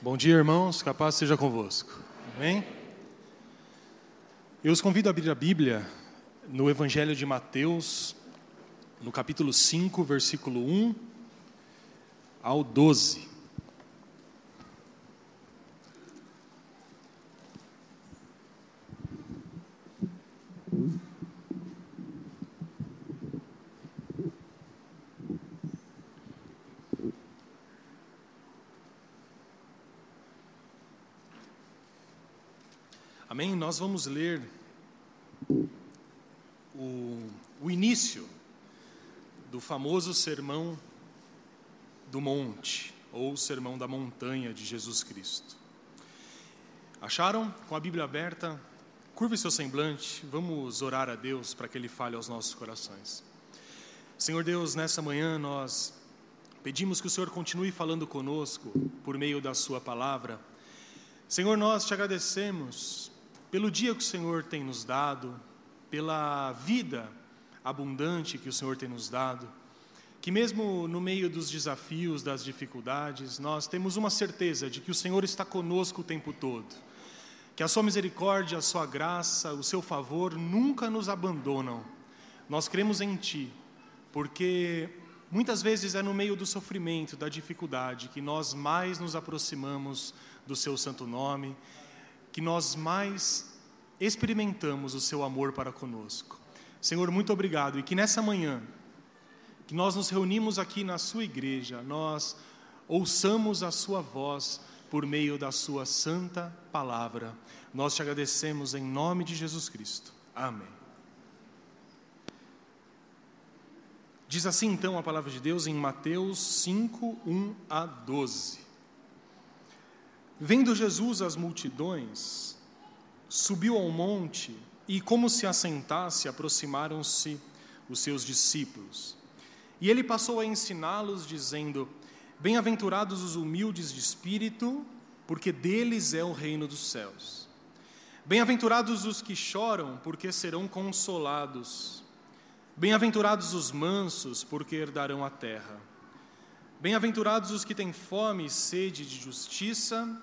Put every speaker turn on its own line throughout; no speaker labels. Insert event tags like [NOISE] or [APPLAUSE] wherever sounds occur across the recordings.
Bom dia, irmãos. Capaz seja convosco. Amém? Eu os convido a abrir a Bíblia no Evangelho de Mateus, no capítulo 5, versículo 1 ao 12. Amém? Nós vamos ler o, o início do famoso Sermão do Monte, ou Sermão da Montanha de Jesus Cristo. Acharam? Com a Bíblia aberta, curve seu semblante, vamos orar a Deus para que Ele fale aos nossos corações. Senhor Deus, nessa manhã nós pedimos que o Senhor continue falando conosco por meio da Sua palavra. Senhor, nós te agradecemos pelo dia que o Senhor tem nos dado, pela vida abundante que o Senhor tem nos dado, que mesmo no meio dos desafios, das dificuldades, nós temos uma certeza de que o Senhor está conosco o tempo todo, que a Sua misericórdia, a Sua graça, o Seu favor nunca nos abandonam. Nós cremos em Ti, porque muitas vezes é no meio do sofrimento, da dificuldade, que nós mais nos aproximamos do Seu santo nome que nós mais experimentamos o seu amor para conosco. Senhor, muito obrigado e que nessa manhã, que nós nos reunimos aqui na sua igreja, nós ouçamos a sua voz por meio da sua santa palavra. Nós te agradecemos em nome de Jesus Cristo. Amém. Diz assim então a palavra de Deus em Mateus 5, 1 a 12. Vendo Jesus as multidões, subiu ao monte e, como se assentasse, aproximaram-se os seus discípulos. E ele passou a ensiná-los, dizendo: Bem-aventurados os humildes de espírito, porque deles é o reino dos céus. Bem-aventurados os que choram, porque serão consolados. Bem-aventurados os mansos, porque herdarão a terra. Bem-aventurados os que têm fome e sede de justiça,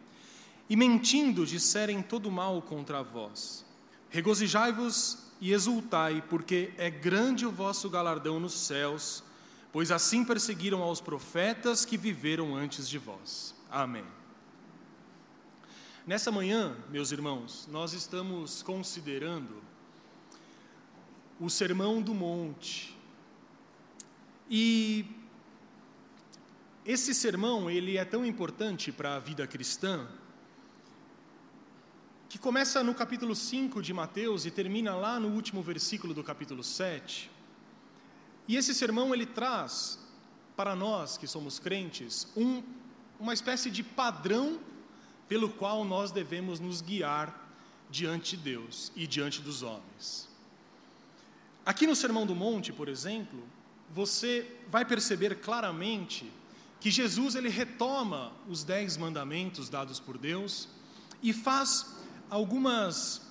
e mentindo disserem todo mal contra vós. Regozijai-vos e exultai, porque é grande o vosso galardão nos céus, pois assim perseguiram aos profetas que viveram antes de vós. Amém. Nessa manhã, meus irmãos, nós estamos considerando o Sermão do Monte, e esse sermão, ele é tão importante para a vida cristã, que começa no capítulo 5 de Mateus e termina lá no último versículo do capítulo 7. E esse sermão ele traz para nós que somos crentes um, uma espécie de padrão pelo qual nós devemos nos guiar diante de Deus e diante dos homens. Aqui no Sermão do Monte, por exemplo, você vai perceber claramente que Jesus ele retoma os dez mandamentos dados por Deus e faz algumas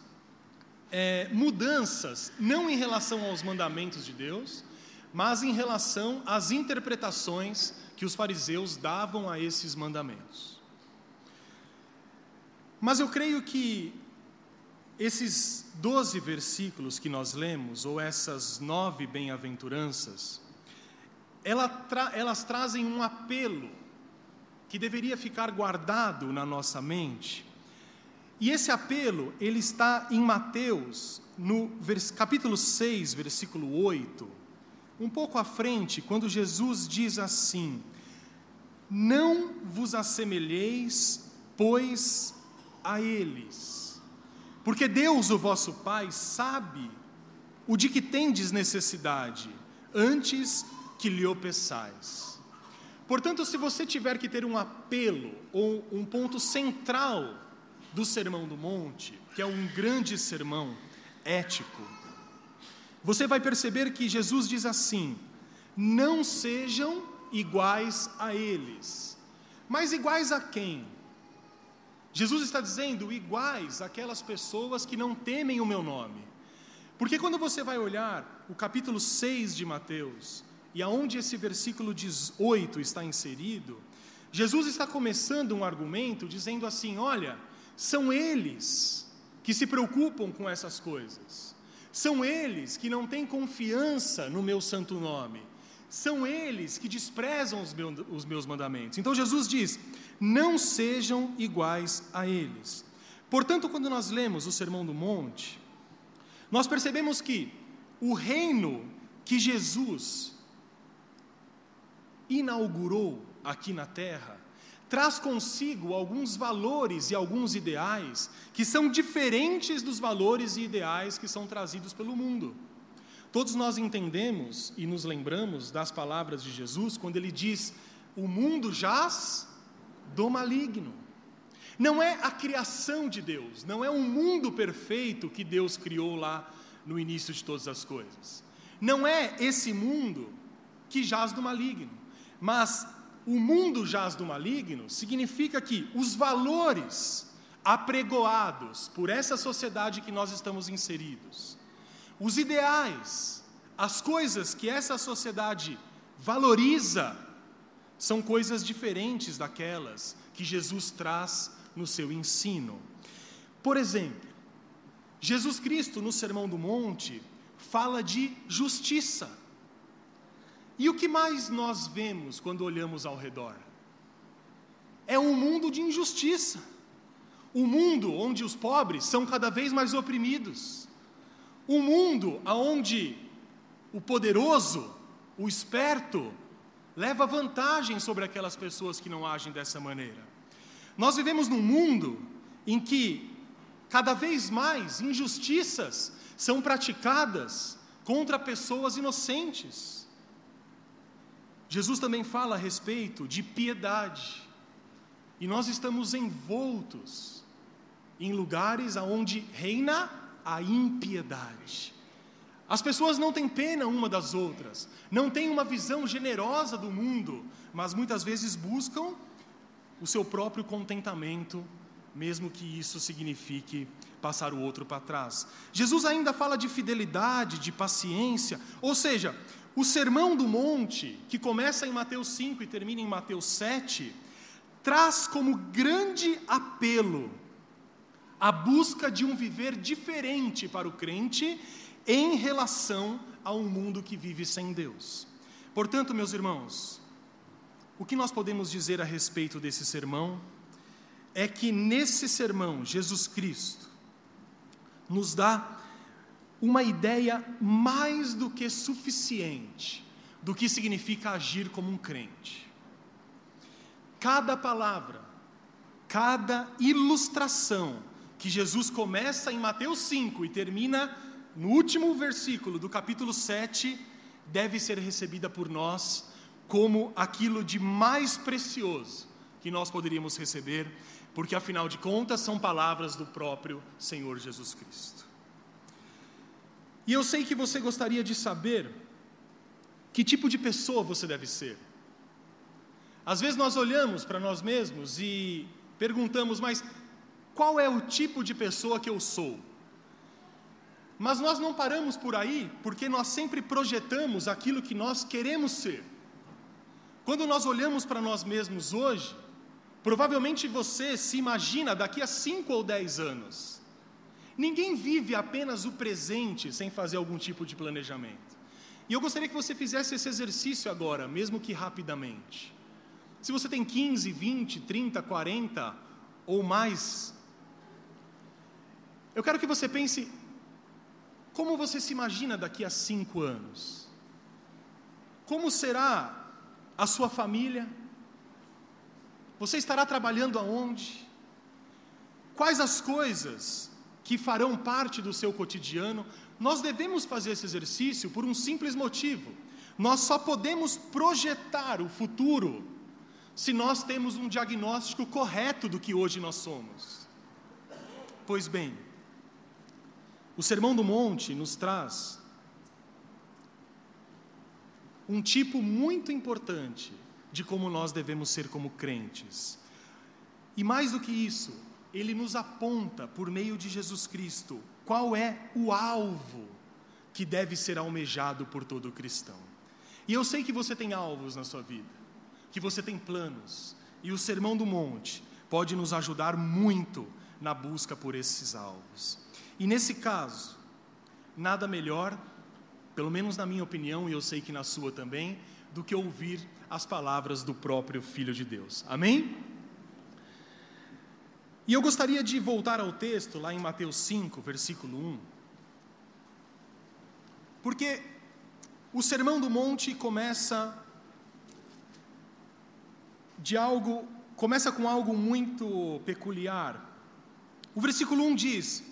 é, mudanças, não em relação aos mandamentos de Deus, mas em relação às interpretações que os fariseus davam a esses mandamentos. Mas eu creio que esses doze versículos que nós lemos, ou essas nove bem-aventuranças, elas trazem um apelo que deveria ficar guardado na nossa mente. E esse apelo, ele está em Mateus, no capítulo 6, versículo 8, um pouco à frente, quando Jesus diz assim: Não vos assemelheis, pois, a eles, porque Deus, o vosso Pai, sabe o de que tendes necessidade, antes que lhe o peçais. Portanto, se você tiver que ter um apelo ou um ponto central do Sermão do Monte, que é um grande sermão ético, você vai perceber que Jesus diz assim: não sejam iguais a eles. Mas iguais a quem? Jesus está dizendo iguais àquelas pessoas que não temem o meu nome. Porque quando você vai olhar o capítulo 6 de Mateus, e aonde esse versículo 18 está inserido, Jesus está começando um argumento dizendo assim: olha, são eles que se preocupam com essas coisas, são eles que não têm confiança no meu santo nome, são eles que desprezam os meus, os meus mandamentos. Então Jesus diz: não sejam iguais a eles. Portanto, quando nós lemos o Sermão do Monte, nós percebemos que o reino que Jesus inaugurou aqui na terra traz consigo alguns valores e alguns ideais que são diferentes dos valores e ideais que são trazidos pelo mundo. Todos nós entendemos e nos lembramos das palavras de Jesus quando ele diz: O mundo jaz do maligno. Não é a criação de Deus, não é um mundo perfeito que Deus criou lá no início de todas as coisas. Não é esse mundo que jaz do maligno, mas o mundo jaz do maligno significa que os valores apregoados por essa sociedade que nós estamos inseridos, os ideais, as coisas que essa sociedade valoriza, são coisas diferentes daquelas que Jesus traz no seu ensino. Por exemplo, Jesus Cristo, no Sermão do Monte, fala de justiça. E o que mais nós vemos quando olhamos ao redor? É um mundo de injustiça. Um mundo onde os pobres são cada vez mais oprimidos, um mundo onde o poderoso, o esperto, leva vantagem sobre aquelas pessoas que não agem dessa maneira. Nós vivemos num mundo em que cada vez mais injustiças são praticadas contra pessoas inocentes. Jesus também fala a respeito de piedade. E nós estamos envoltos em lugares onde reina a impiedade. As pessoas não têm pena uma das outras, não têm uma visão generosa do mundo, mas muitas vezes buscam o seu próprio contentamento, mesmo que isso signifique passar o outro para trás. Jesus ainda fala de fidelidade, de paciência, ou seja, o sermão do monte, que começa em Mateus 5 e termina em Mateus 7, traz como grande apelo a busca de um viver diferente para o crente em relação a um mundo que vive sem Deus. Portanto, meus irmãos, o que nós podemos dizer a respeito desse sermão é que nesse sermão, Jesus Cristo nos dá uma ideia mais do que suficiente do que significa agir como um crente. Cada palavra, cada ilustração que Jesus começa em Mateus 5 e termina no último versículo do capítulo 7, deve ser recebida por nós como aquilo de mais precioso que nós poderíamos receber, porque afinal de contas são palavras do próprio Senhor Jesus Cristo. E eu sei que você gostaria de saber que tipo de pessoa você deve ser. Às vezes nós olhamos para nós mesmos e perguntamos, mas qual é o tipo de pessoa que eu sou. Mas nós não paramos por aí, porque nós sempre projetamos aquilo que nós queremos ser. Quando nós olhamos para nós mesmos hoje, provavelmente você se imagina daqui a cinco ou dez anos. Ninguém vive apenas o presente sem fazer algum tipo de planejamento. E eu gostaria que você fizesse esse exercício agora, mesmo que rapidamente. Se você tem 15, 20, 30, 40 ou mais eu quero que você pense como você se imagina daqui a cinco anos. Como será a sua família? Você estará trabalhando aonde? Quais as coisas que farão parte do seu cotidiano? Nós devemos fazer esse exercício por um simples motivo. Nós só podemos projetar o futuro se nós temos um diagnóstico correto do que hoje nós somos. Pois bem, o Sermão do Monte nos traz um tipo muito importante de como nós devemos ser como crentes. E mais do que isso, ele nos aponta, por meio de Jesus Cristo, qual é o alvo que deve ser almejado por todo cristão. E eu sei que você tem alvos na sua vida, que você tem planos, e o Sermão do Monte pode nos ajudar muito na busca por esses alvos. E nesse caso, nada melhor, pelo menos na minha opinião, e eu sei que na sua também, do que ouvir as palavras do próprio Filho de Deus. Amém? E eu gostaria de voltar ao texto, lá em Mateus 5, versículo 1. Porque o Sermão do Monte começa de algo, começa com algo muito peculiar. O versículo 1 diz: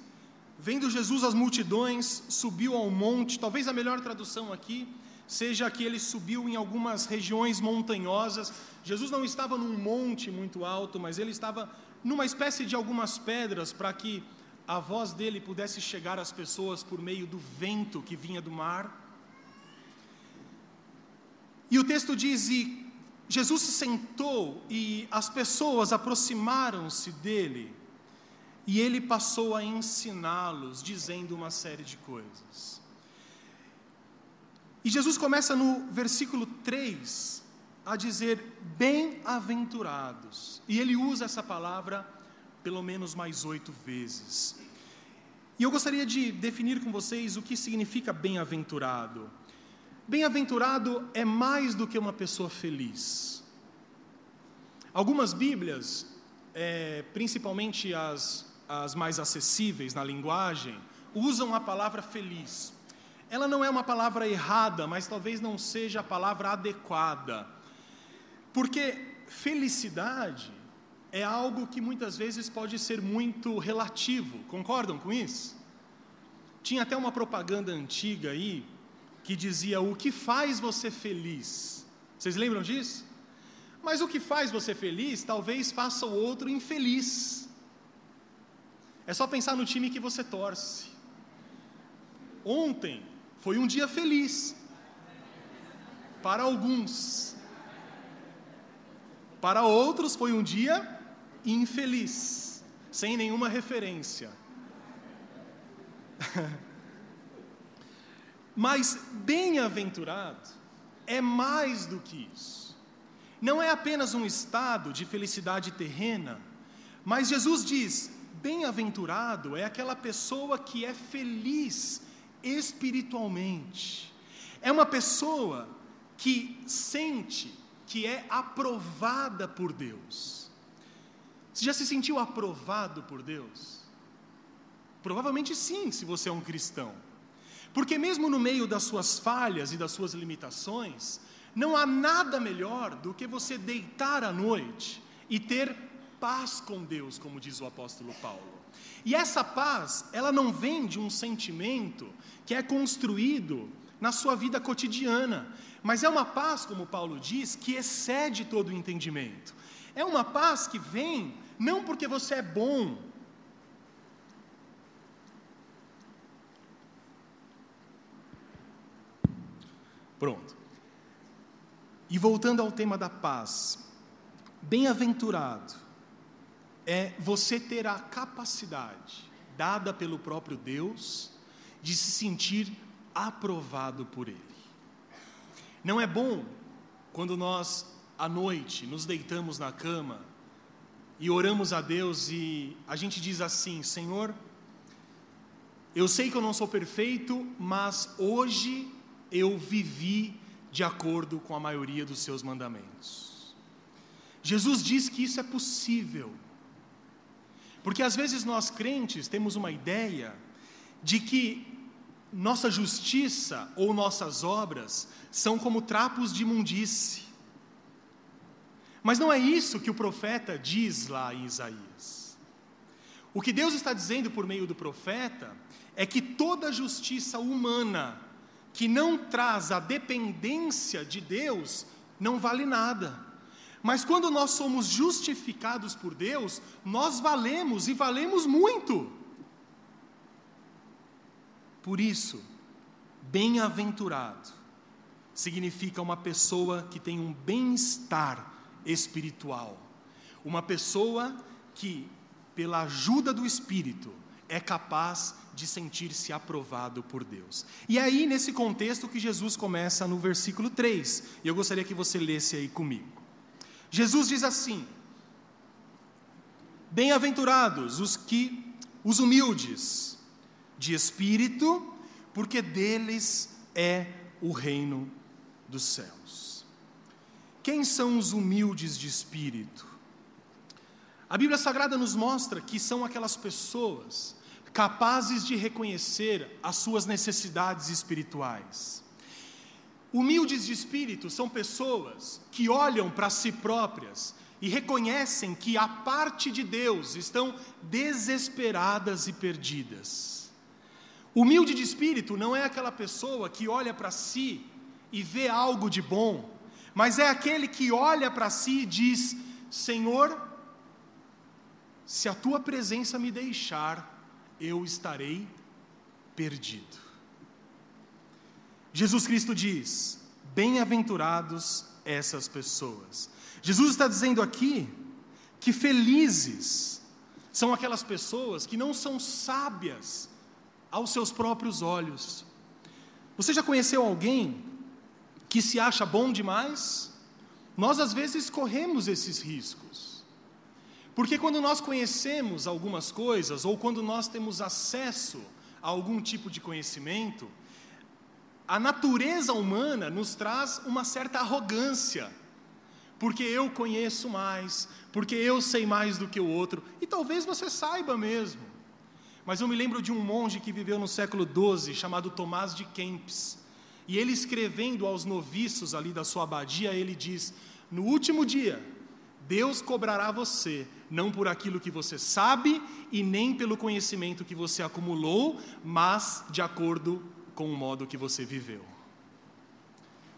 Vendo Jesus as multidões, subiu ao monte, talvez a melhor tradução aqui seja que ele subiu em algumas regiões montanhosas. Jesus não estava num monte muito alto, mas ele estava numa espécie de algumas pedras para que a voz dele pudesse chegar às pessoas por meio do vento que vinha do mar. E o texto diz: e Jesus se sentou e as pessoas aproximaram-se dele, e ele passou a ensiná-los, dizendo uma série de coisas. E Jesus começa no versículo 3 a dizer bem-aventurados. E ele usa essa palavra pelo menos mais oito vezes. E eu gostaria de definir com vocês o que significa bem-aventurado. Bem-aventurado é mais do que uma pessoa feliz. Algumas Bíblias, é, principalmente as, as mais acessíveis na linguagem, usam a palavra feliz. Ela não é uma palavra errada, mas talvez não seja a palavra adequada. Porque felicidade é algo que muitas vezes pode ser muito relativo, concordam com isso? Tinha até uma propaganda antiga aí que dizia: O que faz você feliz? Vocês lembram disso? Mas o que faz você feliz talvez faça o outro infeliz. É só pensar no time que você torce. Ontem foi um dia feliz para alguns, para outros foi um dia infeliz, sem nenhuma referência. [LAUGHS] Mas bem-aventurado é mais do que isso. Não é apenas um estado de felicidade terrena, mas Jesus diz: bem-aventurado é aquela pessoa que é feliz espiritualmente. É uma pessoa que sente que é aprovada por Deus. Você já se sentiu aprovado por Deus? Provavelmente sim, se você é um cristão. Porque, mesmo no meio das suas falhas e das suas limitações, não há nada melhor do que você deitar à noite e ter paz com Deus, como diz o apóstolo Paulo. E essa paz, ela não vem de um sentimento que é construído na sua vida cotidiana, mas é uma paz, como Paulo diz, que excede todo o entendimento. É uma paz que vem não porque você é bom, Pronto. E voltando ao tema da paz, bem-aventurado é você ter a capacidade, dada pelo próprio Deus, de se sentir aprovado por Ele. Não é bom quando nós, à noite, nos deitamos na cama e oramos a Deus e a gente diz assim: Senhor, eu sei que eu não sou perfeito, mas hoje eu vivi de acordo com a maioria dos seus mandamentos. Jesus diz que isso é possível. Porque às vezes nós crentes temos uma ideia de que nossa justiça ou nossas obras são como trapos de imundície. Mas não é isso que o profeta diz lá em Isaías. O que Deus está dizendo por meio do profeta é que toda justiça humana que não traz a dependência de Deus não vale nada. Mas quando nós somos justificados por Deus, nós valemos e valemos muito. Por isso, bem-aventurado significa uma pessoa que tem um bem-estar espiritual, uma pessoa que, pela ajuda do Espírito, é capaz de sentir-se aprovado por Deus. E é aí, nesse contexto, que Jesus começa no versículo 3, e eu gostaria que você lesse aí comigo. Jesus diz assim: Bem-aventurados os que os humildes de espírito, porque deles é o reino dos céus. Quem são os humildes de espírito? A Bíblia Sagrada nos mostra que são aquelas pessoas capazes de reconhecer as suas necessidades espirituais. Humildes de espírito são pessoas que olham para si próprias e reconhecem que a parte de Deus estão desesperadas e perdidas. Humilde de espírito não é aquela pessoa que olha para si e vê algo de bom, mas é aquele que olha para si e diz: Senhor, se a tua presença me deixar, eu estarei perdido. Jesus Cristo diz: Bem-aventurados essas pessoas. Jesus está dizendo aqui que felizes são aquelas pessoas que não são sábias aos seus próprios olhos. Você já conheceu alguém que se acha bom demais? Nós às vezes corremos esses riscos. Porque quando nós conhecemos algumas coisas, ou quando nós temos acesso a algum tipo de conhecimento, a natureza humana nos traz uma certa arrogância, porque eu conheço mais, porque eu sei mais do que o outro, e talvez você saiba mesmo. Mas eu me lembro de um monge que viveu no século XII, chamado Tomás de Kempis, e ele escrevendo aos noviços ali da sua abadia, ele diz: No último dia, Deus cobrará você, não por aquilo que você sabe e nem pelo conhecimento que você acumulou, mas de acordo com o modo que você viveu.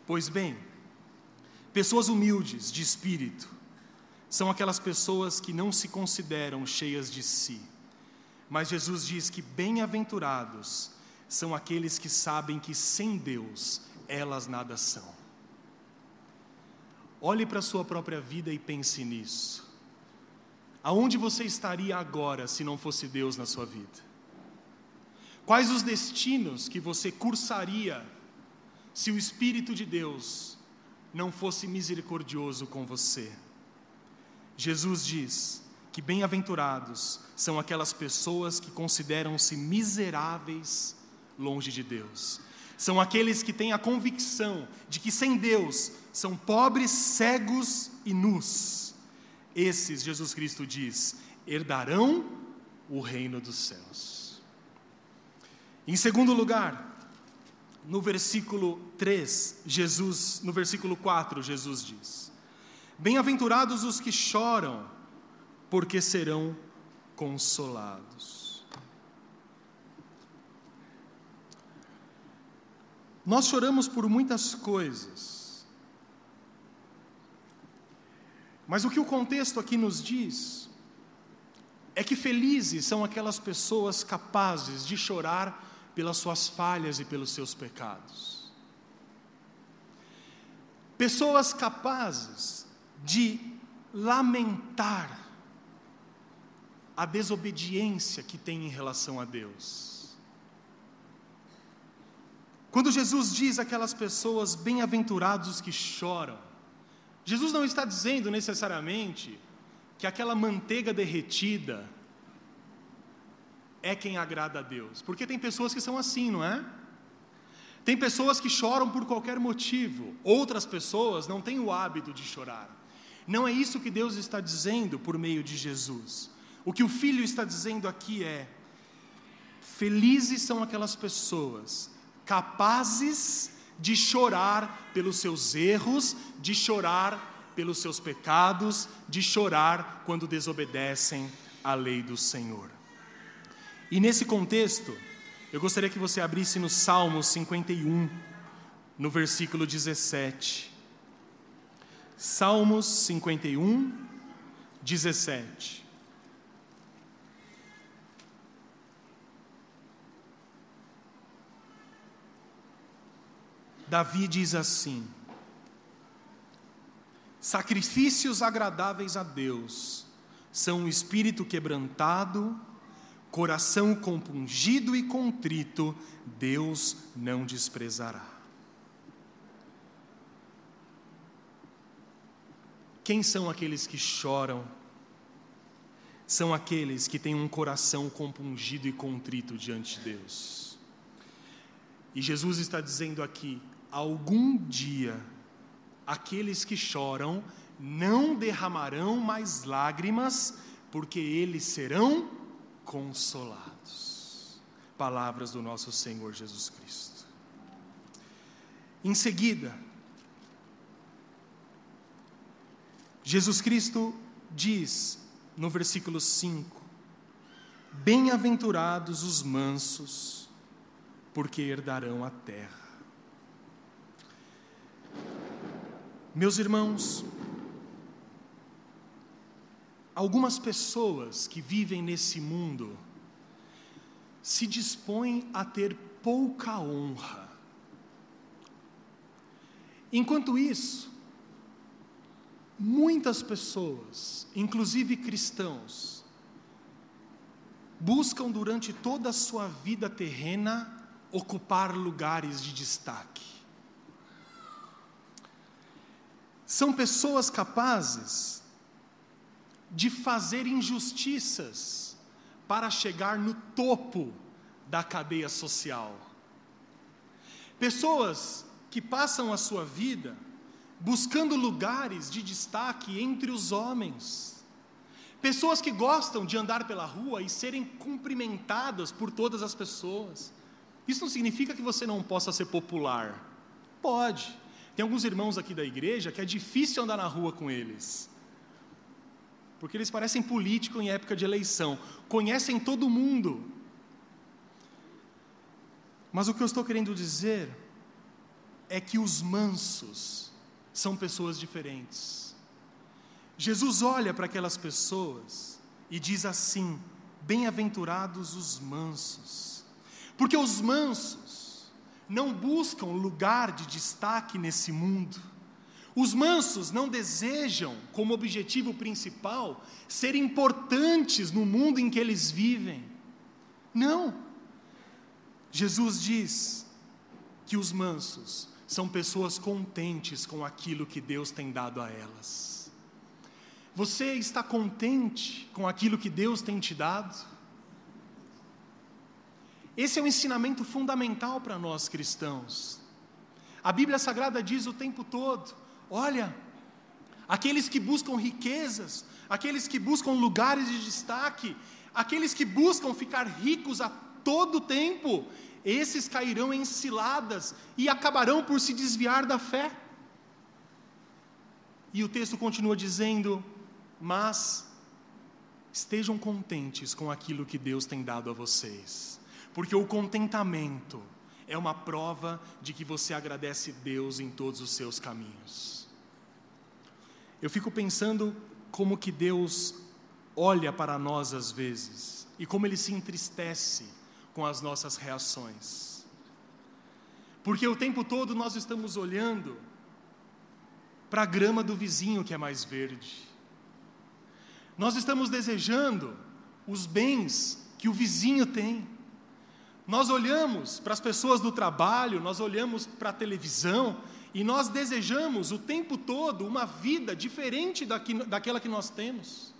Pois bem, pessoas humildes de espírito são aquelas pessoas que não se consideram cheias de si. Mas Jesus diz que bem-aventurados são aqueles que sabem que sem Deus elas nada são. Olhe para a sua própria vida e pense nisso. Aonde você estaria agora se não fosse Deus na sua vida? Quais os destinos que você cursaria se o Espírito de Deus não fosse misericordioso com você? Jesus diz que bem-aventurados são aquelas pessoas que consideram-se miseráveis longe de Deus. São aqueles que têm a convicção de que sem Deus são pobres, cegos e nus. Esses, Jesus Cristo diz, herdarão o reino dos céus. Em segundo lugar, no versículo 3, Jesus, no versículo 4, Jesus diz: Bem-aventurados os que choram, porque serão consolados. Nós choramos por muitas coisas, mas o que o contexto aqui nos diz é que felizes são aquelas pessoas capazes de chorar pelas suas falhas e pelos seus pecados. Pessoas capazes de lamentar a desobediência que tem em relação a Deus. Quando Jesus diz aquelas pessoas bem-aventurados que choram, Jesus não está dizendo necessariamente que aquela manteiga derretida é quem agrada a Deus. Porque tem pessoas que são assim, não é? Tem pessoas que choram por qualquer motivo, outras pessoas não têm o hábito de chorar. Não é isso que Deus está dizendo por meio de Jesus. O que o Filho está dizendo aqui é: felizes são aquelas pessoas capazes de chorar pelos seus erros, de chorar pelos seus pecados, de chorar quando desobedecem à lei do Senhor. E nesse contexto, eu gostaria que você abrisse no Salmo 51, no versículo 17. Salmos 51, 17. Davi diz assim: Sacrifícios agradáveis a Deus são o espírito quebrantado, coração compungido e contrito, Deus não desprezará. Quem são aqueles que choram? São aqueles que têm um coração compungido e contrito diante de Deus. E Jesus está dizendo aqui: algum dia, aqueles que choram não derramarão mais lágrimas, porque eles serão consolados. Palavras do nosso Senhor Jesus Cristo. Em seguida, Jesus Cristo diz no versículo 5: Bem-aventurados os mansos, porque herdarão a terra. Meus irmãos, algumas pessoas que vivem nesse mundo se dispõem a ter pouca honra. Enquanto isso, muitas pessoas, inclusive cristãos, buscam durante toda a sua vida terrena ocupar lugares de destaque. São pessoas capazes de fazer injustiças para chegar no topo da cadeia social. Pessoas que passam a sua vida buscando lugares de destaque entre os homens. Pessoas que gostam de andar pela rua e serem cumprimentadas por todas as pessoas. Isso não significa que você não possa ser popular. Pode. Tem alguns irmãos aqui da igreja que é difícil andar na rua com eles. Porque eles parecem políticos em época de eleição, conhecem todo mundo. Mas o que eu estou querendo dizer é que os mansos são pessoas diferentes. Jesus olha para aquelas pessoas e diz assim: Bem-aventurados os mansos, porque os mansos não buscam lugar de destaque nesse mundo. Os mansos não desejam, como objetivo principal, ser importantes no mundo em que eles vivem. Não. Jesus diz que os mansos são pessoas contentes com aquilo que Deus tem dado a elas. Você está contente com aquilo que Deus tem te dado? Esse é um ensinamento fundamental para nós cristãos. A Bíblia Sagrada diz o tempo todo: olha, aqueles que buscam riquezas, aqueles que buscam lugares de destaque, aqueles que buscam ficar ricos a todo tempo, esses cairão em ciladas e acabarão por se desviar da fé. E o texto continua dizendo: Mas estejam contentes com aquilo que Deus tem dado a vocês porque o contentamento é uma prova de que você agradece Deus em todos os seus caminhos. Eu fico pensando como que Deus olha para nós às vezes e como ele se entristece com as nossas reações. Porque o tempo todo nós estamos olhando para a grama do vizinho que é mais verde. Nós estamos desejando os bens que o vizinho tem. Nós olhamos para as pessoas do trabalho, nós olhamos para a televisão e nós desejamos o tempo todo uma vida diferente daquela que nós temos.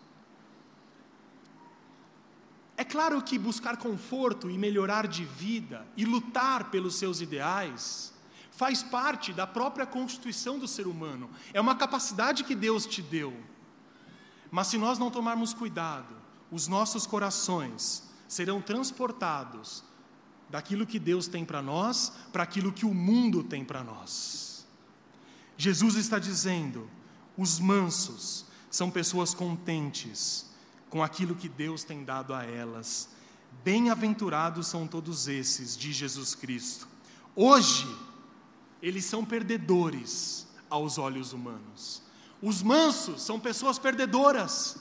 É claro que buscar conforto e melhorar de vida e lutar pelos seus ideais faz parte da própria constituição do ser humano, é uma capacidade que Deus te deu. Mas se nós não tomarmos cuidado, os nossos corações serão transportados daquilo que Deus tem para nós para aquilo que o mundo tem para nós. Jesus está dizendo: os mansos são pessoas contentes com aquilo que Deus tem dado a elas. Bem-aventurados são todos esses, de Jesus Cristo. Hoje, eles são perdedores aos olhos humanos. Os mansos são pessoas perdedoras,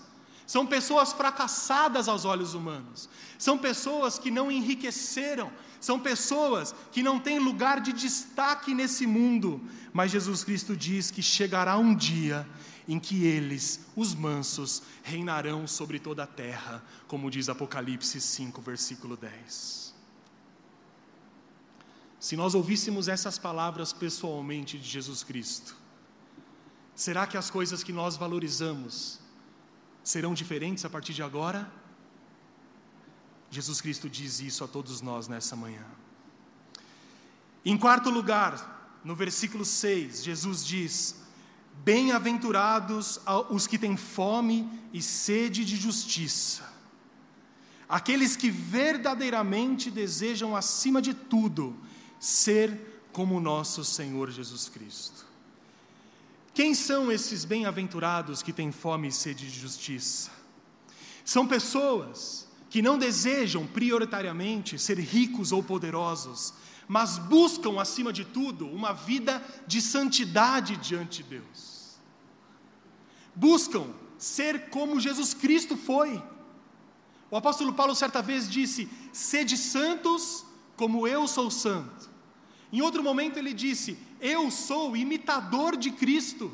são pessoas fracassadas aos olhos humanos, são pessoas que não enriqueceram, são pessoas que não têm lugar de destaque nesse mundo, mas Jesus Cristo diz que chegará um dia em que eles, os mansos, reinarão sobre toda a terra, como diz Apocalipse 5, versículo 10. Se nós ouvíssemos essas palavras pessoalmente de Jesus Cristo, será que as coisas que nós valorizamos serão diferentes a partir de agora? Jesus Cristo diz isso a todos nós nessa manhã. Em quarto lugar, no versículo 6, Jesus diz: Bem-aventurados os que têm fome e sede de justiça, aqueles que verdadeiramente desejam, acima de tudo, ser como nosso Senhor Jesus Cristo. Quem são esses bem-aventurados que têm fome e sede de justiça? São pessoas que não desejam prioritariamente ser ricos ou poderosos, mas buscam, acima de tudo, uma vida de santidade diante de Deus. Buscam ser como Jesus Cristo foi. O apóstolo Paulo certa vez disse: Sede santos como eu sou santo. Em outro momento ele disse: Eu sou imitador de Cristo.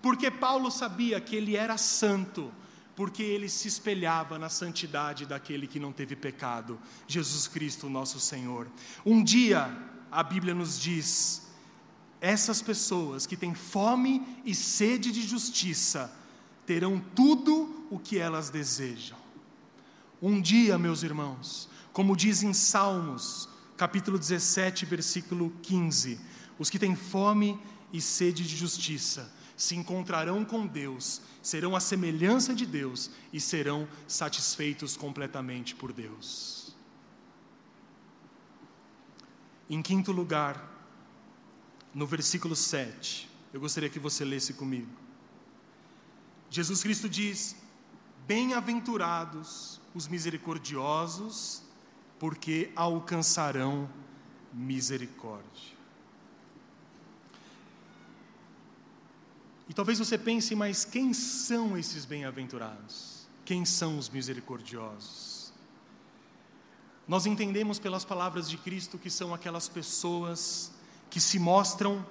Porque Paulo sabia que ele era santo, porque ele se espelhava na santidade daquele que não teve pecado, Jesus Cristo, nosso Senhor. Um dia, a Bíblia nos diz, essas pessoas que têm fome e sede de justiça terão tudo o que elas desejam. Um dia, meus irmãos, como diz em Salmos, capítulo 17, versículo 15: os que têm fome e sede de justiça se encontrarão com Deus, serão a semelhança de Deus e serão satisfeitos completamente por Deus. Em quinto lugar, no versículo 7, eu gostaria que você lesse comigo. Jesus Cristo diz: Bem-aventurados os misericordiosos, porque alcançarão misericórdia. E talvez você pense, mas quem são esses bem-aventurados? Quem são os misericordiosos? Nós entendemos pelas palavras de Cristo que são aquelas pessoas que se mostram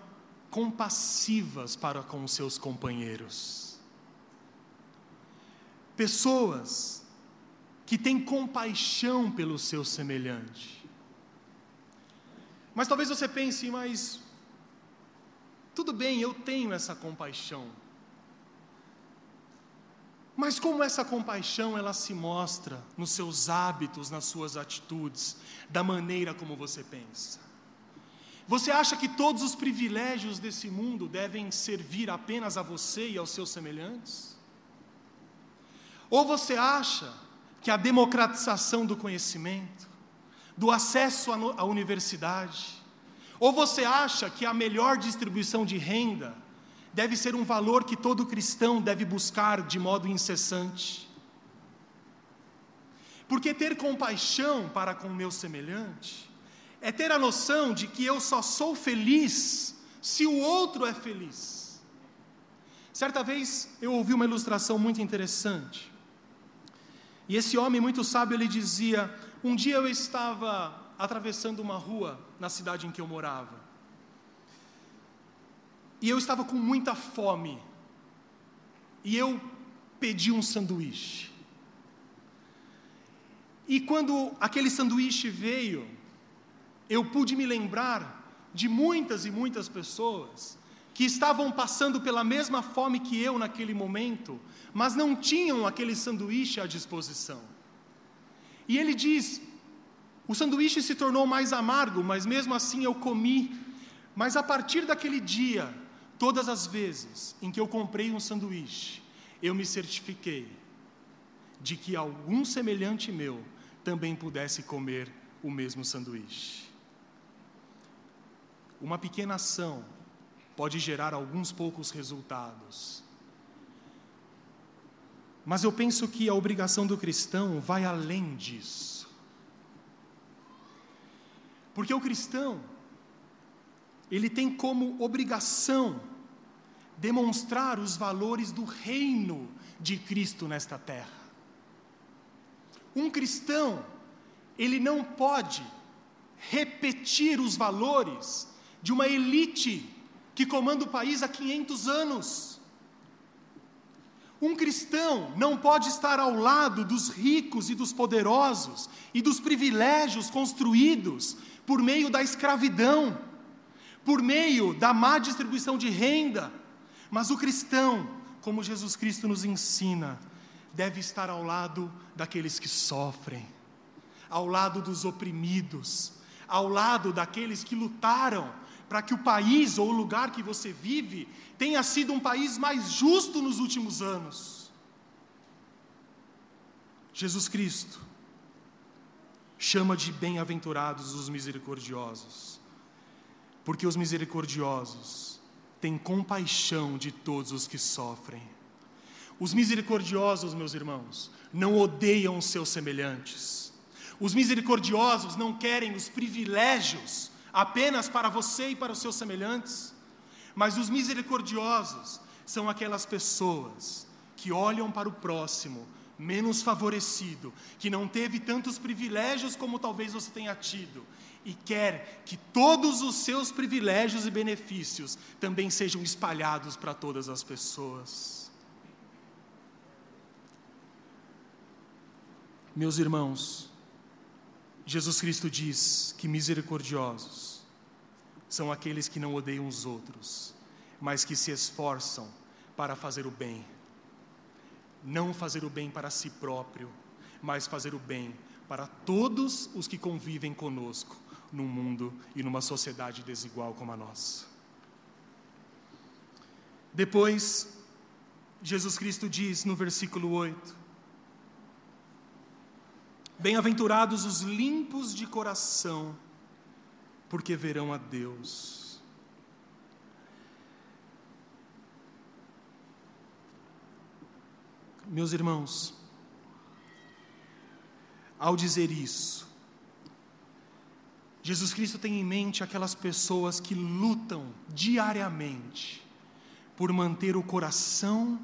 compassivas para com seus companheiros. Pessoas que têm compaixão pelo seu semelhante. Mas talvez você pense, mas tudo bem, eu tenho essa compaixão. Mas como essa compaixão ela se mostra nos seus hábitos, nas suas atitudes, da maneira como você pensa? Você acha que todos os privilégios desse mundo devem servir apenas a você e aos seus semelhantes? Ou você acha que a democratização do conhecimento, do acesso à universidade, ou você acha que a melhor distribuição de renda deve ser um valor que todo cristão deve buscar de modo incessante? Porque ter compaixão para com o meu semelhante é ter a noção de que eu só sou feliz se o outro é feliz. Certa vez eu ouvi uma ilustração muito interessante. E esse homem muito sábio ele dizia: Um dia eu estava atravessando uma rua na cidade em que eu morava. E eu estava com muita fome. E eu pedi um sanduíche. E quando aquele sanduíche veio, eu pude me lembrar de muitas e muitas pessoas que estavam passando pela mesma fome que eu naquele momento, mas não tinham aquele sanduíche à disposição. E ele diz: o sanduíche se tornou mais amargo, mas mesmo assim eu comi. Mas a partir daquele dia, todas as vezes em que eu comprei um sanduíche, eu me certifiquei de que algum semelhante meu também pudesse comer o mesmo sanduíche. Uma pequena ação pode gerar alguns poucos resultados. Mas eu penso que a obrigação do cristão vai além disso. Porque o cristão, ele tem como obrigação demonstrar os valores do reino de Cristo nesta terra. Um cristão, ele não pode repetir os valores de uma elite que comanda o país há 500 anos. Um cristão não pode estar ao lado dos ricos e dos poderosos e dos privilégios construídos por meio da escravidão, por meio da má distribuição de renda. Mas o cristão, como Jesus Cristo nos ensina, deve estar ao lado daqueles que sofrem, ao lado dos oprimidos, ao lado daqueles que lutaram para que o país ou o lugar que você vive tenha sido um país mais justo nos últimos anos. Jesus Cristo chama de bem-aventurados os misericordiosos, porque os misericordiosos têm compaixão de todos os que sofrem. Os misericordiosos, meus irmãos, não odeiam os seus semelhantes. Os misericordiosos não querem os privilégios apenas para você e para os seus semelhantes. Mas os misericordiosos são aquelas pessoas que olham para o próximo menos favorecido, que não teve tantos privilégios como talvez você tenha tido, e quer que todos os seus privilégios e benefícios também sejam espalhados para todas as pessoas. Meus irmãos, Jesus Cristo diz que misericordiosos são aqueles que não odeiam os outros, mas que se esforçam para fazer o bem não fazer o bem para si próprio, mas fazer o bem para todos os que convivem conosco num mundo e numa sociedade desigual como a nossa. Depois, Jesus Cristo diz no versículo 8: Bem-aventurados os limpos de coração, porque verão a Deus. Meus irmãos, ao dizer isso, Jesus Cristo tem em mente aquelas pessoas que lutam diariamente por manter o coração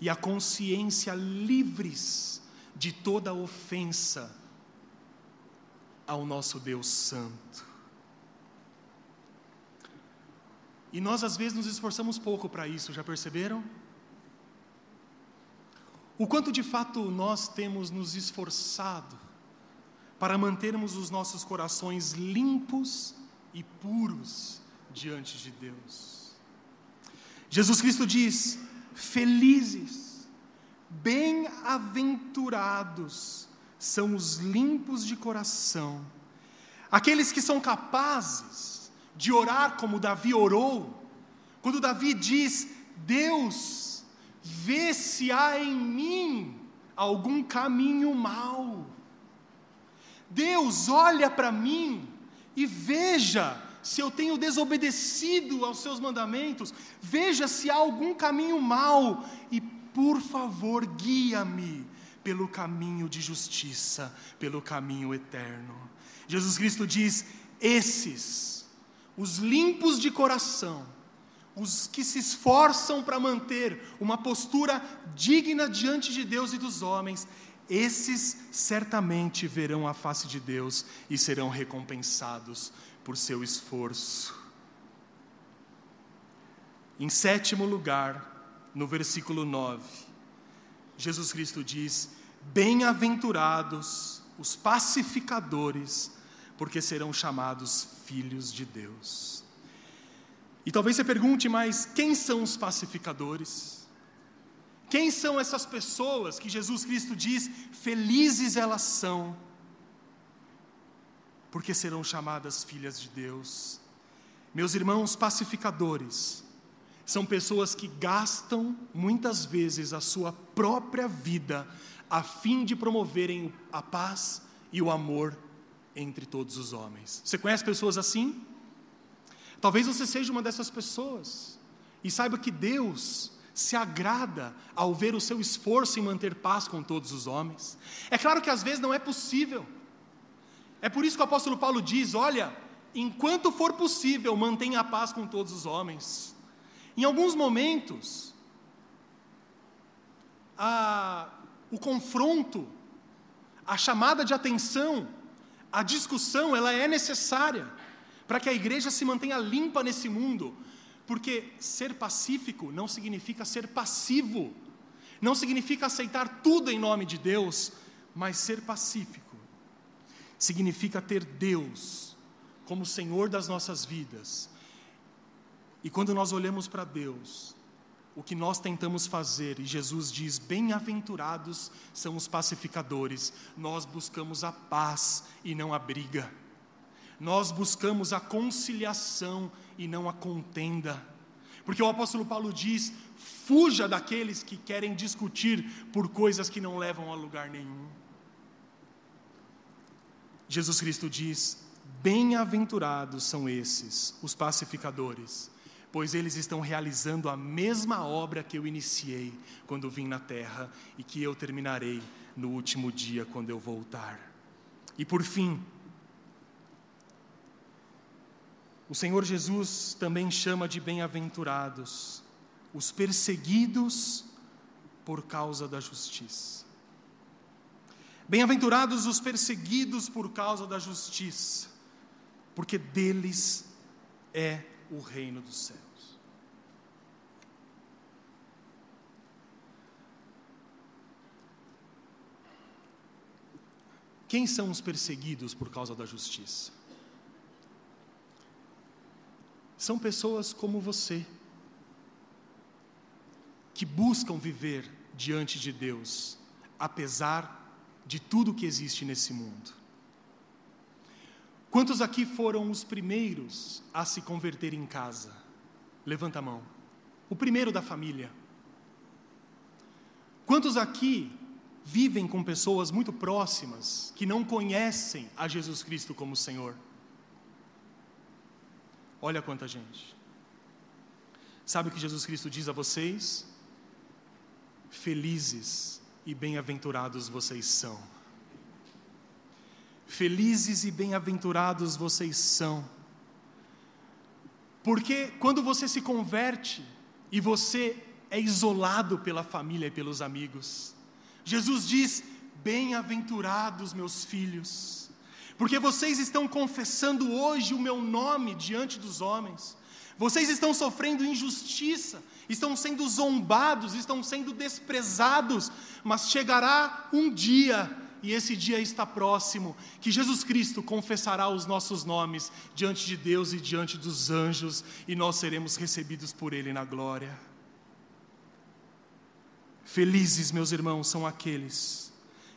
e a consciência livres de toda ofensa ao nosso Deus Santo. E nós às vezes nos esforçamos pouco para isso, já perceberam? O quanto de fato nós temos nos esforçado para mantermos os nossos corações limpos e puros diante de Deus. Jesus Cristo diz: Felizes, bem-aventurados são os limpos de coração, aqueles que são capazes de orar como Davi orou, quando Davi diz: Deus, vê se há em mim algum caminho mau. Deus olha para mim e veja se eu tenho desobedecido aos seus mandamentos, veja se há algum caminho mau e, por favor, guia-me pelo caminho de justiça, pelo caminho eterno. Jesus Cristo diz: esses, os limpos de coração, os que se esforçam para manter uma postura digna diante de Deus e dos homens, esses certamente verão a face de Deus e serão recompensados por seu esforço. Em sétimo lugar, no versículo 9, Jesus Cristo diz: Bem-aventurados os pacificadores, porque serão chamados filhos de Deus. E talvez você pergunte, mas quem são os pacificadores? Quem são essas pessoas que Jesus Cristo diz, felizes elas são, porque serão chamadas filhas de Deus? Meus irmãos, pacificadores são pessoas que gastam muitas vezes a sua própria vida a fim de promoverem a paz e o amor entre todos os homens. Você conhece pessoas assim? Talvez você seja uma dessas pessoas e saiba que Deus se agrada ao ver o seu esforço em manter paz com todos os homens. É claro que às vezes não é possível. É por isso que o apóstolo Paulo diz: olha, enquanto for possível, mantenha a paz com todos os homens. Em alguns momentos, a, o confronto, a chamada de atenção, a discussão, ela é necessária para que a igreja se mantenha limpa nesse mundo, porque ser pacífico não significa ser passivo, não significa aceitar tudo em nome de Deus, mas ser pacífico significa ter Deus como Senhor das nossas vidas. E quando nós olhamos para Deus, o que nós tentamos fazer, e Jesus diz: Bem-aventurados são os pacificadores, nós buscamos a paz e não a briga, nós buscamos a conciliação e não a contenda, porque o apóstolo Paulo diz: fuja daqueles que querem discutir por coisas que não levam a lugar nenhum. Jesus Cristo diz: Bem-aventurados são esses, os pacificadores, pois eles estão realizando a mesma obra que eu iniciei quando vim na terra e que eu terminarei no último dia quando eu voltar. E por fim, o Senhor Jesus também chama de bem-aventurados os perseguidos por causa da justiça. Bem-aventurados os perseguidos por causa da justiça, porque deles é o reino dos céus. Quem são os perseguidos por causa da justiça? São pessoas como você, que buscam viver diante de Deus, apesar de tudo que existe nesse mundo. Quantos aqui foram os primeiros a se converter em casa? Levanta a mão. O primeiro da família. Quantos aqui vivem com pessoas muito próximas que não conhecem a Jesus Cristo como Senhor? Olha quanta gente. Sabe o que Jesus Cristo diz a vocês? Felizes e bem-aventurados vocês são. Felizes e bem-aventurados vocês são. Porque quando você se converte e você é isolado pela família e pelos amigos, Jesus diz: Bem-aventurados meus filhos, porque vocês estão confessando hoje o meu nome diante dos homens, vocês estão sofrendo injustiça, estão sendo zombados, estão sendo desprezados, mas chegará um dia, e esse dia está próximo, que Jesus Cristo confessará os nossos nomes diante de Deus e diante dos anjos, e nós seremos recebidos por Ele na glória. Felizes, meus irmãos, são aqueles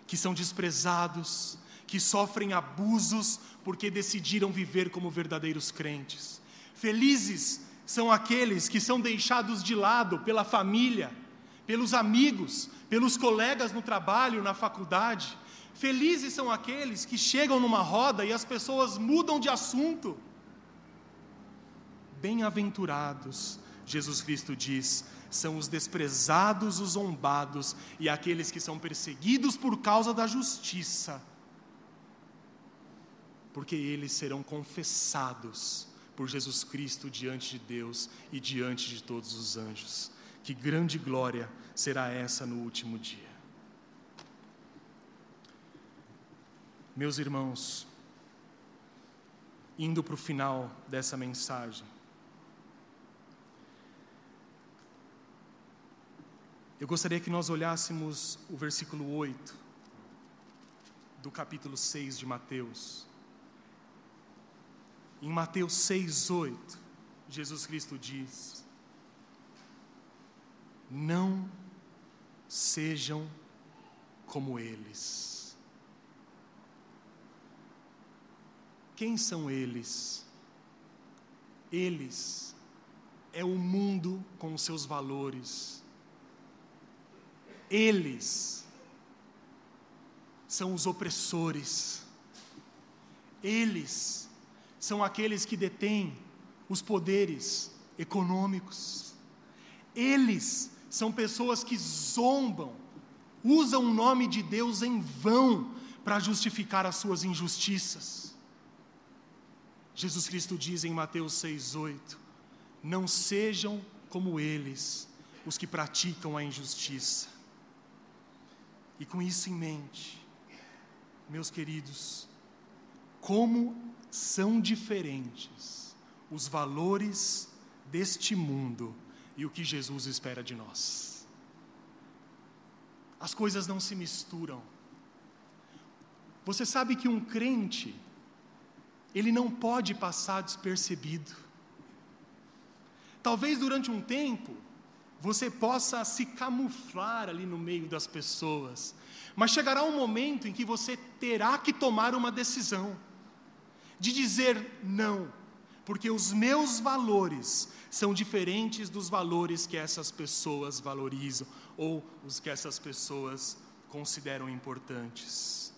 que são desprezados, que sofrem abusos porque decidiram viver como verdadeiros crentes. Felizes são aqueles que são deixados de lado pela família, pelos amigos, pelos colegas no trabalho, na faculdade. Felizes são aqueles que chegam numa roda e as pessoas mudam de assunto. Bem-aventurados, Jesus Cristo diz, são os desprezados, os zombados e aqueles que são perseguidos por causa da justiça, porque eles serão confessados por Jesus Cristo diante de Deus e diante de todos os anjos. Que grande glória será essa no último dia. Meus irmãos, indo para o final dessa mensagem, eu gostaria que nós olhássemos o versículo 8 do capítulo 6 de Mateus. Em Mateus 6, 8, Jesus Cristo diz: Não sejam como eles. Quem são eles? Eles é o mundo com os seus valores. Eles são os opressores. Eles são aqueles que detêm os poderes econômicos. Eles são pessoas que zombam, usam o nome de Deus em vão para justificar as suas injustiças. Jesus Cristo diz em Mateus 6,8: Não sejam como eles os que praticam a injustiça. E com isso em mente, meus queridos, como são diferentes os valores deste mundo e o que Jesus espera de nós. As coisas não se misturam. Você sabe que um crente, ele não pode passar despercebido. Talvez durante um tempo, você possa se camuflar ali no meio das pessoas, mas chegará um momento em que você terá que tomar uma decisão de dizer não, porque os meus valores são diferentes dos valores que essas pessoas valorizam ou os que essas pessoas consideram importantes.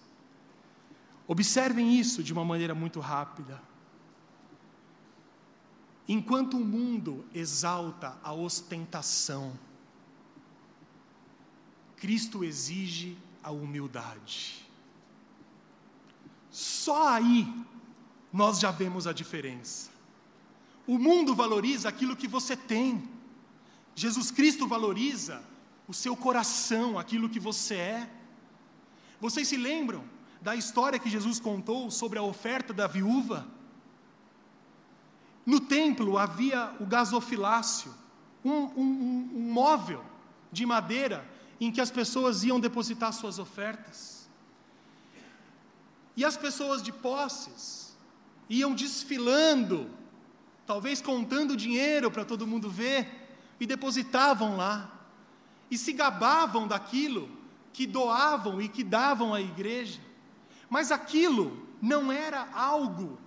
Observem isso de uma maneira muito rápida. Enquanto o mundo exalta a ostentação, Cristo exige a humildade. Só aí nós já vemos a diferença. O mundo valoriza aquilo que você tem, Jesus Cristo valoriza o seu coração, aquilo que você é. Vocês se lembram da história que Jesus contou sobre a oferta da viúva? No templo havia o gasofilácio, um, um, um móvel de madeira em que as pessoas iam depositar suas ofertas. E as pessoas de posses iam desfilando, talvez contando dinheiro para todo mundo ver, e depositavam lá. E se gabavam daquilo que doavam e que davam à igreja. Mas aquilo não era algo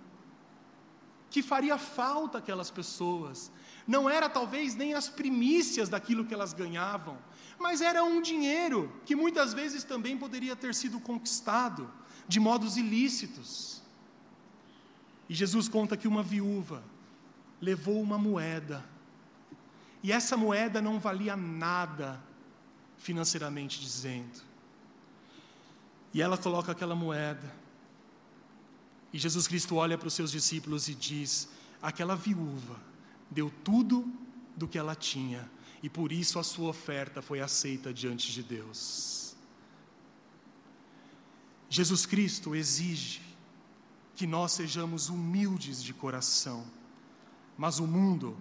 que faria falta aquelas pessoas. Não era talvez nem as primícias daquilo que elas ganhavam, mas era um dinheiro que muitas vezes também poderia ter sido conquistado de modos ilícitos. E Jesus conta que uma viúva levou uma moeda, e essa moeda não valia nada, financeiramente dizendo. E ela coloca aquela moeda e Jesus Cristo olha para os seus discípulos e diz: aquela viúva deu tudo do que ela tinha, e por isso a sua oferta foi aceita diante de Deus. Jesus Cristo exige que nós sejamos humildes de coração, mas o mundo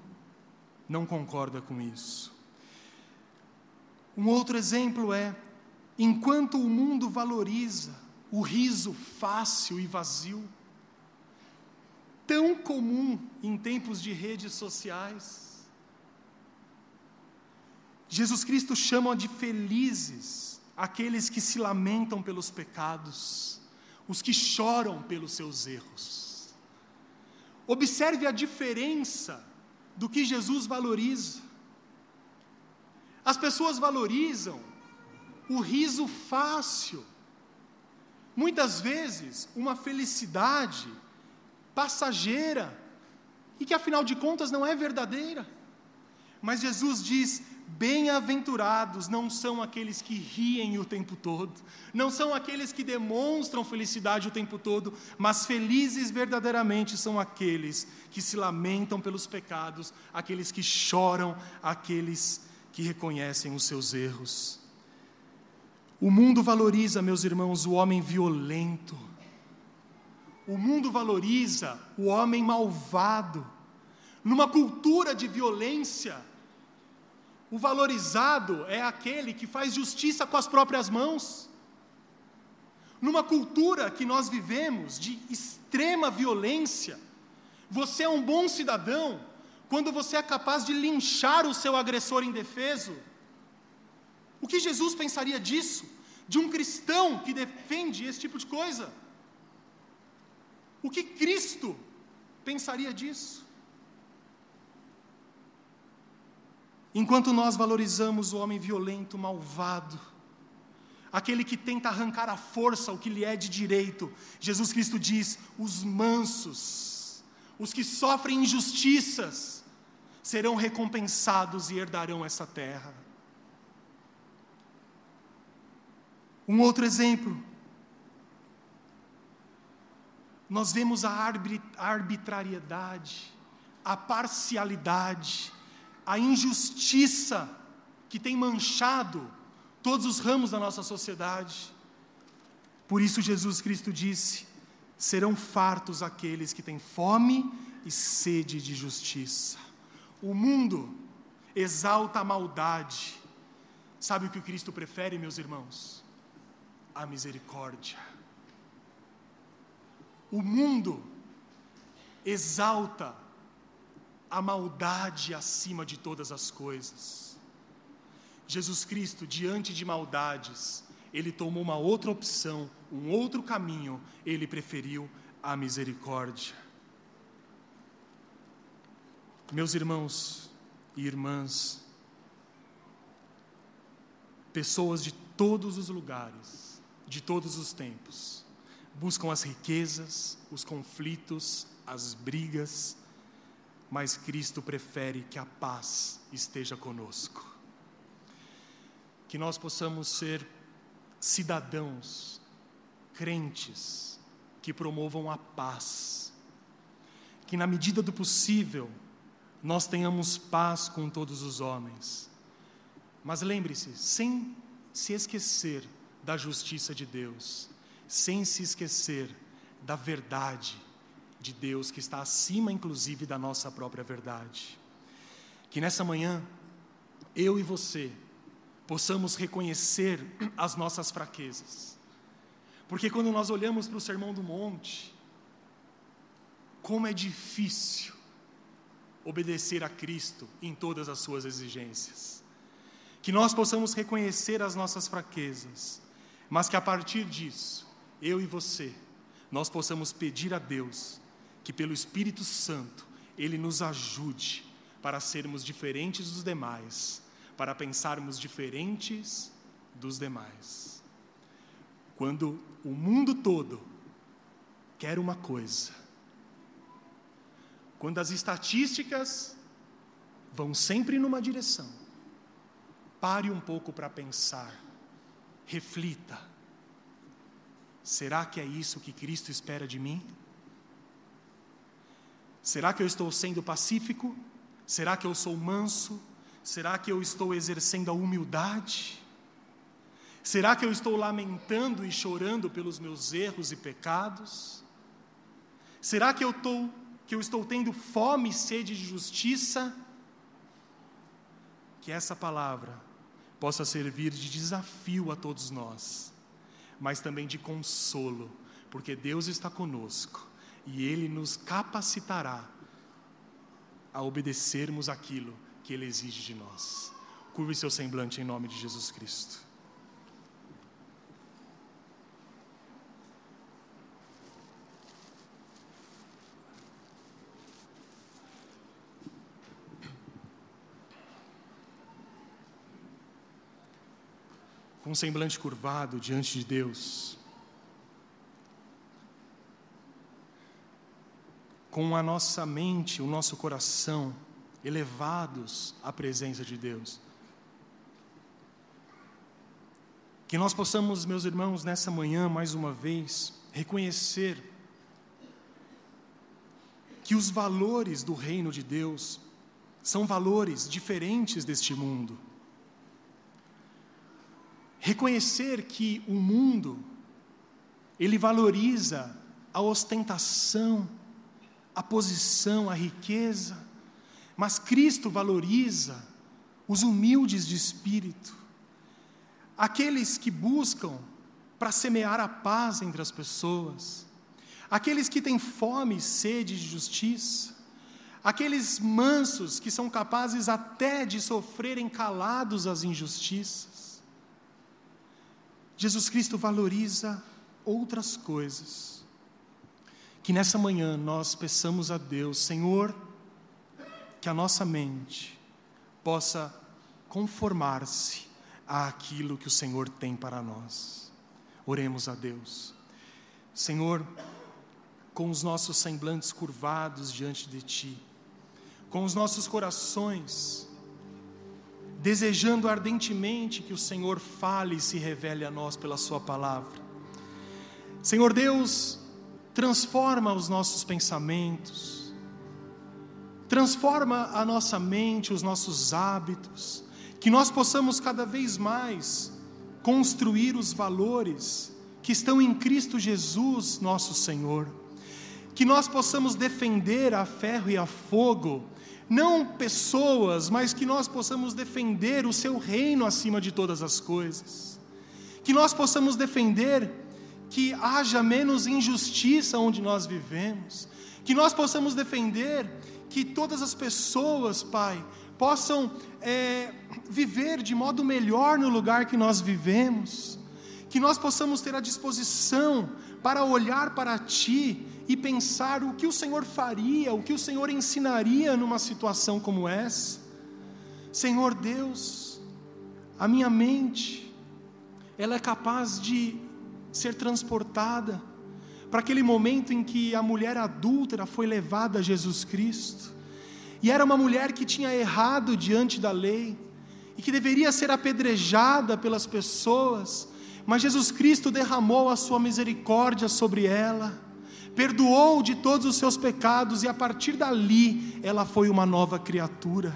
não concorda com isso. Um outro exemplo é: enquanto o mundo valoriza o riso fácil e vazio, tão comum em tempos de redes sociais. Jesus Cristo chama de felizes aqueles que se lamentam pelos pecados, os que choram pelos seus erros. Observe a diferença do que Jesus valoriza. As pessoas valorizam o riso fácil, muitas vezes uma felicidade passageira e que afinal de contas não é verdadeira. Mas Jesus diz: Bem-aventurados não são aqueles que riem o tempo todo, não são aqueles que demonstram felicidade o tempo todo, mas felizes verdadeiramente são aqueles que se lamentam pelos pecados, aqueles que choram, aqueles que reconhecem os seus erros. O mundo valoriza, meus irmãos, o homem violento, o mundo valoriza o homem malvado. Numa cultura de violência, o valorizado é aquele que faz justiça com as próprias mãos. Numa cultura que nós vivemos de extrema violência, você é um bom cidadão quando você é capaz de linchar o seu agressor indefeso. O que Jesus pensaria disso? De um cristão que defende esse tipo de coisa? O que Cristo pensaria disso? Enquanto nós valorizamos o homem violento, malvado, aquele que tenta arrancar à força o que lhe é de direito, Jesus Cristo diz: os mansos, os que sofrem injustiças, serão recompensados e herdarão essa terra. Um outro exemplo, nós vemos a arbitrariedade, a parcialidade a injustiça que tem manchado todos os ramos da nossa sociedade. Por isso, Jesus Cristo disse: serão fartos aqueles que têm fome e sede de justiça. O mundo exalta a maldade. Sabe o que o Cristo prefere, meus irmãos? A misericórdia. O mundo exalta a maldade acima de todas as coisas. Jesus Cristo, diante de maldades, ele tomou uma outra opção, um outro caminho, ele preferiu a misericórdia. Meus irmãos e irmãs, pessoas de todos os lugares, de todos os tempos, buscam as riquezas, os conflitos, as brigas, mas Cristo prefere que a paz esteja conosco. Que nós possamos ser cidadãos, crentes, que promovam a paz. Que na medida do possível, nós tenhamos paz com todos os homens. Mas lembre-se, sem se esquecer da justiça de Deus, sem se esquecer da verdade de Deus que está acima, inclusive, da nossa própria verdade. Que nessa manhã, eu e você, possamos reconhecer as nossas fraquezas. Porque quando nós olhamos para o Sermão do Monte, como é difícil obedecer a Cristo em todas as suas exigências. Que nós possamos reconhecer as nossas fraquezas, mas que a partir disso, eu e você, nós possamos pedir a Deus que pelo Espírito Santo ele nos ajude para sermos diferentes dos demais, para pensarmos diferentes dos demais. Quando o mundo todo quer uma coisa, quando as estatísticas vão sempre numa direção, pare um pouco para pensar, reflita: será que é isso que Cristo espera de mim? Será que eu estou sendo pacífico? Será que eu sou manso? Será que eu estou exercendo a humildade? Será que eu estou lamentando e chorando pelos meus erros e pecados? Será que eu, que eu estou tendo fome e sede de justiça? Que essa palavra possa servir de desafio a todos nós, mas também de consolo, porque Deus está conosco e Ele nos capacitará a obedecermos aquilo que Ele exige de nós. Curve seu semblante em nome de Jesus Cristo. Com um semblante curvado diante de Deus, com a nossa mente, o nosso coração elevados à presença de Deus. Que nós possamos, meus irmãos, nessa manhã, mais uma vez, reconhecer que os valores do reino de Deus são valores diferentes deste mundo. Reconhecer que o mundo, ele valoriza a ostentação, a posição, a riqueza, mas Cristo valoriza os humildes de espírito, aqueles que buscam para semear a paz entre as pessoas, aqueles que têm fome e sede de justiça, aqueles mansos que são capazes até de sofrerem calados as injustiças. Jesus Cristo valoriza outras coisas que nessa manhã nós peçamos a Deus, Senhor, que a nossa mente possa conformar-se àquilo que o Senhor tem para nós. Oremos a Deus. Senhor, com os nossos semblantes curvados diante de Ti, com os nossos corações, desejando ardentemente que o Senhor fale e se revele a nós pela Sua palavra. Senhor Deus, transforma os nossos pensamentos, transforma a nossa mente, os nossos hábitos, que nós possamos cada vez mais construir os valores que estão em Cristo Jesus, nosso Senhor. Que nós possamos defender a ferro e a fogo, não pessoas, mas que nós possamos defender o seu reino acima de todas as coisas. Que nós possamos defender que haja menos injustiça onde nós vivemos. Que nós possamos defender que todas as pessoas, Pai, possam é, viver de modo melhor no lugar que nós vivemos, que nós possamos ter a disposição para olhar para Ti e pensar o que o Senhor faria, o que o Senhor ensinaria numa situação como essa. Senhor Deus, a minha mente, ela é capaz de ser transportada para aquele momento em que a mulher adúltera foi levada a Jesus Cristo. E era uma mulher que tinha errado diante da lei e que deveria ser apedrejada pelas pessoas, mas Jesus Cristo derramou a sua misericórdia sobre ela, perdoou de todos os seus pecados e a partir dali ela foi uma nova criatura.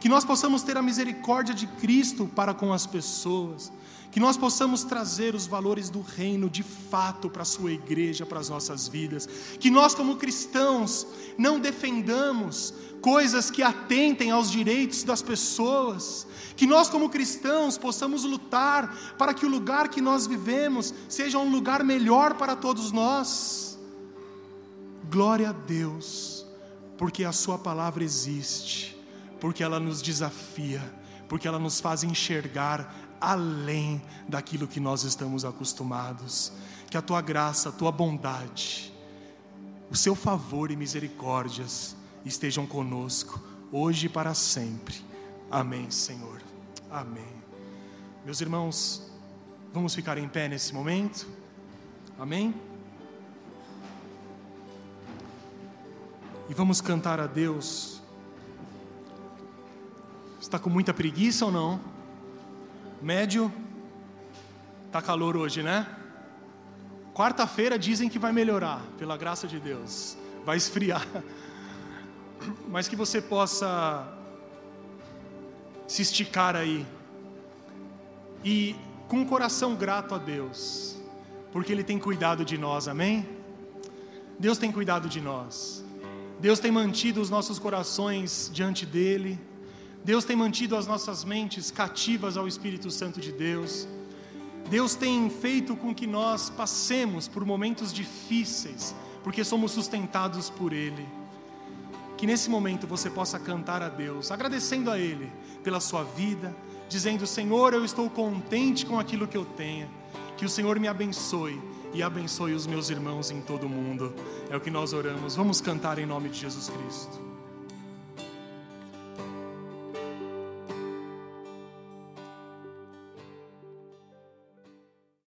Que nós possamos ter a misericórdia de Cristo para com as pessoas, que nós possamos trazer os valores do reino de fato para a sua igreja, para as nossas vidas, que nós, como cristãos, não defendamos coisas que atentem aos direitos das pessoas, que nós, como cristãos, possamos lutar para que o lugar que nós vivemos seja um lugar melhor para todos nós. Glória a Deus, porque a Sua palavra existe, porque ela nos desafia, porque ela nos faz enxergar além daquilo que nós estamos acostumados. Que a tua graça, a tua bondade, o seu favor e misericórdias estejam conosco, hoje e para sempre. Amém, Senhor. Amém. Meus irmãos, vamos ficar em pé nesse momento? Amém? E vamos cantar a Deus. Está com muita preguiça ou não? Médio. Tá calor hoje, né? Quarta-feira dizem que vai melhorar, pela graça de Deus. Vai esfriar. [LAUGHS] Mas que você possa se esticar aí. E com um coração grato a Deus, porque Ele tem cuidado de nós, amém? Deus tem cuidado de nós. Deus tem mantido os nossos corações diante dEle. Deus tem mantido as nossas mentes cativas ao Espírito Santo de Deus. Deus tem feito com que nós passemos por momentos difíceis, porque somos sustentados por Ele. Que nesse momento você possa cantar a Deus, agradecendo a Ele pela sua vida, dizendo: Senhor, eu estou contente com aquilo que eu tenho. Que o Senhor me abençoe e abençoe os meus irmãos em todo o mundo. É o que nós oramos. Vamos cantar em nome de Jesus Cristo.